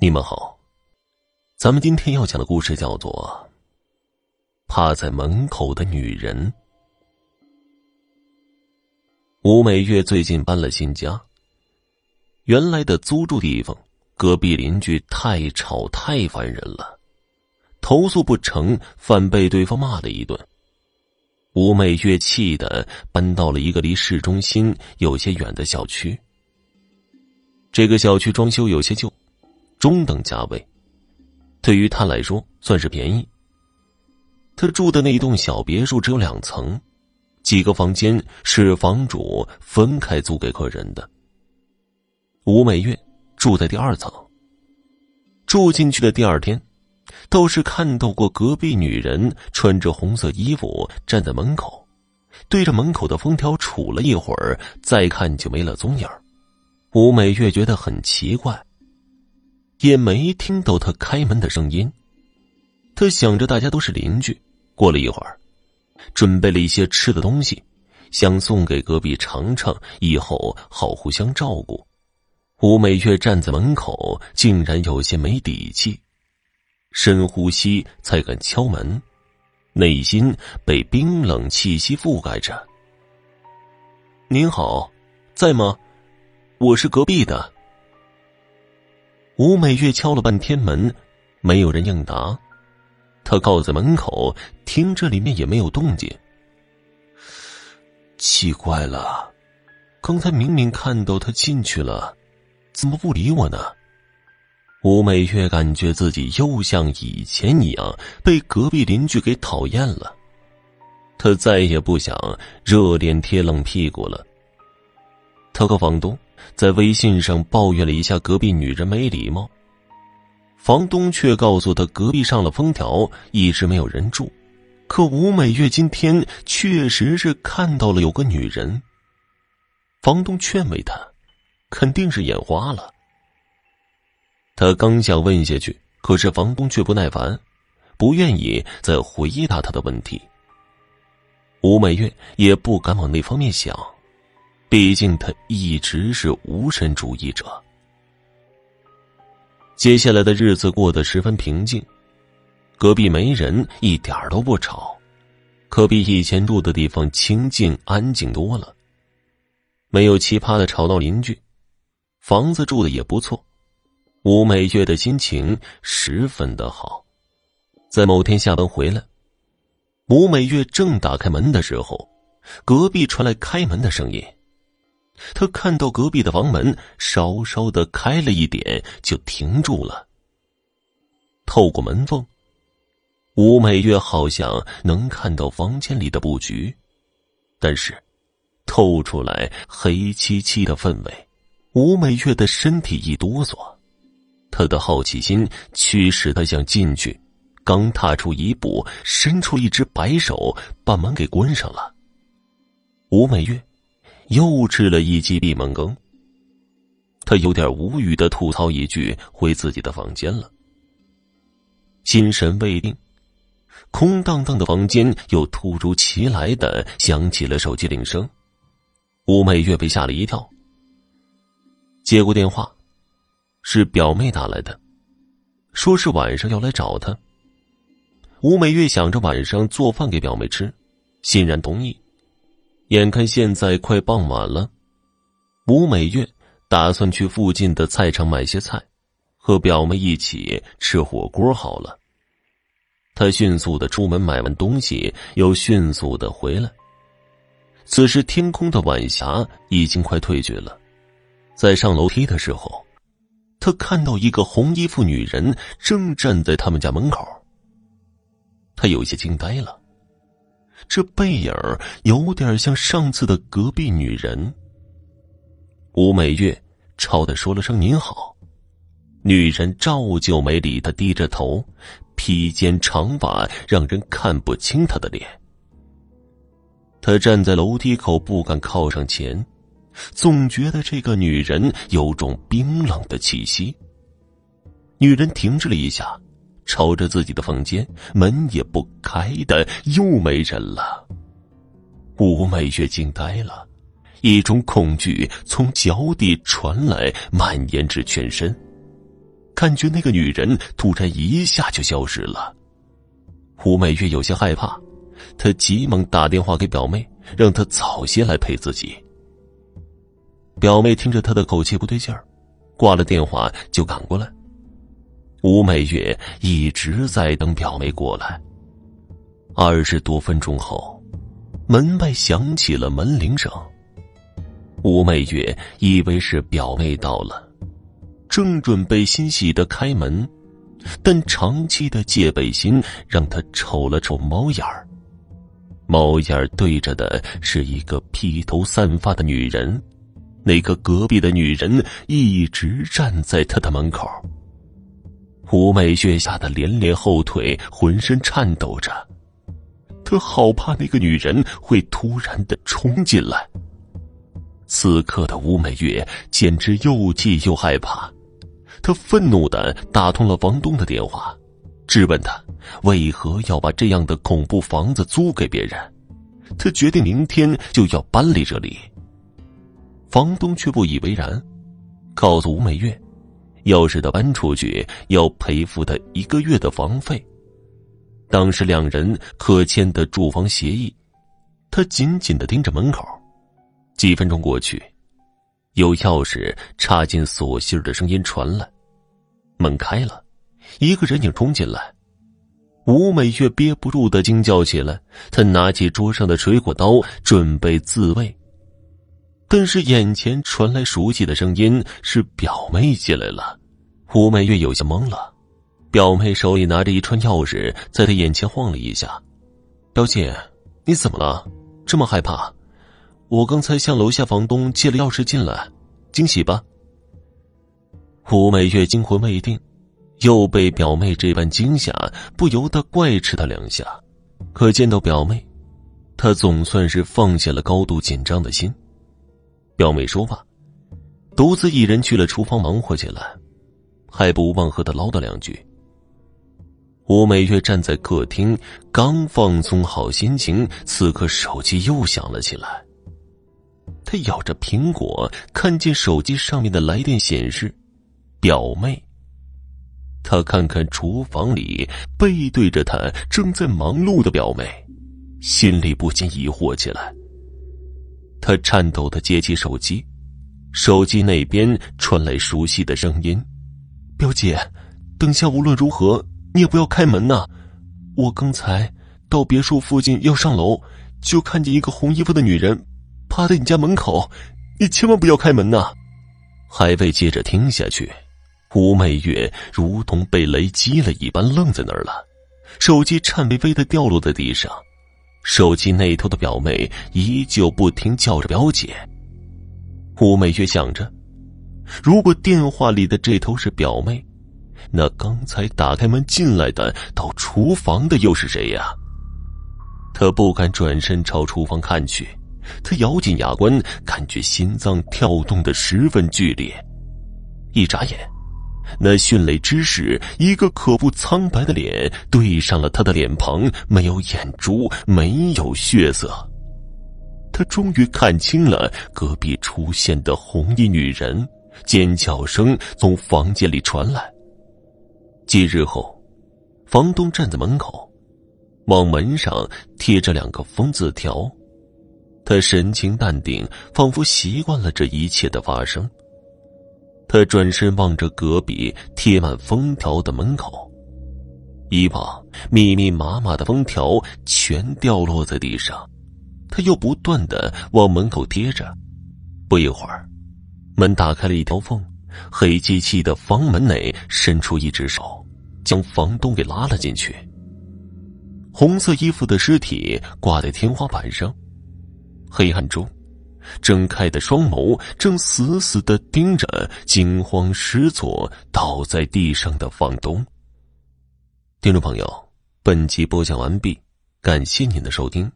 你们好，咱们今天要讲的故事叫做《趴在门口的女人》。吴美月最近搬了新家，原来的租住地方，隔壁邻居太吵太烦人了，投诉不成，反被对方骂了一顿。吴美月气的搬到了一个离市中心有些远的小区，这个小区装修有些旧。中等价位，对于他来说算是便宜。他住的那一栋小别墅只有两层，几个房间是房主分开租给客人的。吴美月住在第二层。住进去的第二天，倒是看到过隔壁女人穿着红色衣服站在门口，对着门口的封条杵了一会儿，再看就没了踪影吴美月觉得很奇怪。也没听到他开门的声音。他想着大家都是邻居，过了一会儿，准备了一些吃的东西，想送给隔壁尝尝，以后好互相照顾。吴美月站在门口，竟然有些没底气，深呼吸才敢敲门，内心被冰冷气息覆盖着。您好，在吗？我是隔壁的。吴美月敲了半天门，没有人应答。她靠在门口，听着里面也没有动静。奇怪了，刚才明明看到他进去了，怎么不理我呢？吴美月感觉自己又像以前一样被隔壁邻居给讨厌了。她再也不想热脸贴冷屁股了。她和房东。在微信上抱怨了一下隔壁女人没礼貌，房东却告诉他隔壁上了封条，一直没有人住。可吴美月今天确实是看到了有个女人。房东劝慰他，肯定是眼花了。他刚想问下去，可是房东却不耐烦，不愿意再回答他的问题。吴美月也不敢往那方面想。毕竟他一直是无神主义者。接下来的日子过得十分平静，隔壁没人，一点都不吵，可比以前住的地方清静安静多了。没有奇葩的吵闹邻居，房子住的也不错。吴美月的心情十分的好。在某天下班回来，吴美月正打开门的时候，隔壁传来开门的声音。他看到隔壁的房门稍稍的开了一点，就停住了。透过门缝，吴美月好像能看到房间里的布局，但是透出来黑漆漆的氛围。吴美月的身体一哆嗦，她的好奇心驱使她想进去，刚踏出一步，伸出一只白手把门给关上了。吴美月。又吃了一记闭门羹。他有点无语的吐槽一句，回自己的房间了。心神未定，空荡荡的房间又突如其来的响起了手机铃声。吴美月被吓了一跳，接过电话，是表妹打来的，说是晚上要来找她。吴美月想着晚上做饭给表妹吃，欣然同意。眼看现在快傍晚了，吴美月打算去附近的菜场买些菜，和表妹一起吃火锅。好了，她迅速的出门买完东西，又迅速的回来。此时天空的晚霞已经快退去了，在上楼梯的时候，他看到一个红衣服女人正站在他们家门口。他有些惊呆了。这背影有点像上次的隔壁女人。吴美月朝他说了声“您好”，女人照旧没理他，低着头，披肩长发让人看不清她的脸。他站在楼梯口，不敢靠上前，总觉得这个女人有种冰冷的气息。女人停滞了一下。朝着自己的房间，门也不开的，又没人了。吴美月惊呆了，一种恐惧从脚底传来，蔓延至全身。感觉那个女人突然一下就消失了。胡美月有些害怕，她急忙打电话给表妹，让她早些来陪自己。表妹听着她的口气不对劲儿，挂了电话就赶过来。吴美月一直在等表妹过来。二十多分钟后，门外响起了门铃声。吴美月以为是表妹到了。正准备欣喜的开门，但长期的戒备心让他瞅了瞅猫眼儿。猫眼儿对着的是一个披头散发的女人，那个隔壁的女人一直站在他的门口。胡美月吓得连连后退，浑身颤抖着，他好怕那个女人会突然的冲进来。此刻的吴美月简直又气又害怕。他愤怒的打通了房东的电话，质问他为何要把这样的恐怖房子租给别人。他决定明天就要搬离这里。房东却不以为然，告诉吴美月，要是他搬出去，要赔付他一个月的房费。当时两人可签的住房协议，他紧紧的盯着门口。几分钟过去。有钥匙插进锁芯的声音传来，门开了，一个人影冲进来。吴美月憋不住的惊叫起来，她拿起桌上的水果刀准备自卫，但是眼前传来熟悉的声音，是表妹进来了。吴美月有些懵了，表妹手里拿着一串钥匙，在她眼前晃了一下。表姐，你怎么了？这么害怕？我刚才向楼下房东借了钥匙进来，惊喜吧？胡美月惊魂未定，又被表妹这般惊吓，不由得怪斥她两下。可见到表妹，她总算是放下了高度紧张的心。表妹说罢，独自一人去了厨房忙活起来，还不忘和他唠叨两句。吴美月站在客厅，刚放松好心情，此刻手机又响了起来。他咬着苹果，看见手机上面的来电显示“表妹”。他看看厨房里背对着他正在忙碌的表妹，心里不禁疑惑起来。他颤抖的接起手机，手机那边传来熟悉的声音：“表姐，等下无论如何你也不要开门呐！我刚才到别墅附近要上楼，就看见一个红衣服的女人。”趴在你家门口，你千万不要开门呐！还未接着听下去，吴美月如同被雷击了一般，愣在那儿了。手机颤巍巍的掉落在地上，手机那头的表妹依旧不停叫着“表姐”。吴美月想着，如果电话里的这头是表妹，那刚才打开门进来的到厨房的又是谁呀？她不敢转身朝厨房看去。他咬紧牙关，感觉心脏跳动的十分剧烈。一眨眼，那迅雷之势，一个可怖苍白的脸对上了他的脸庞，没有眼珠，没有血色。他终于看清了隔壁出现的红衣女人，尖叫声从房间里传来。几日后，房东站在门口，往门上贴着两个封字条。他神情淡定，仿佛习惯了这一切的发生。他转身望着隔壁贴满封条的门口，以往，密密麻麻的封条全掉落在地上。他又不断的往门口贴着，不一会儿，门打开了一条缝，黑漆漆的房门内伸出一只手，将房东给拉了进去。红色衣服的尸体挂在天花板上。黑暗中，睁开的双眸正死死的盯着惊慌失措倒在地上的房东。听众朋友，本集播讲完毕，感谢您的收听。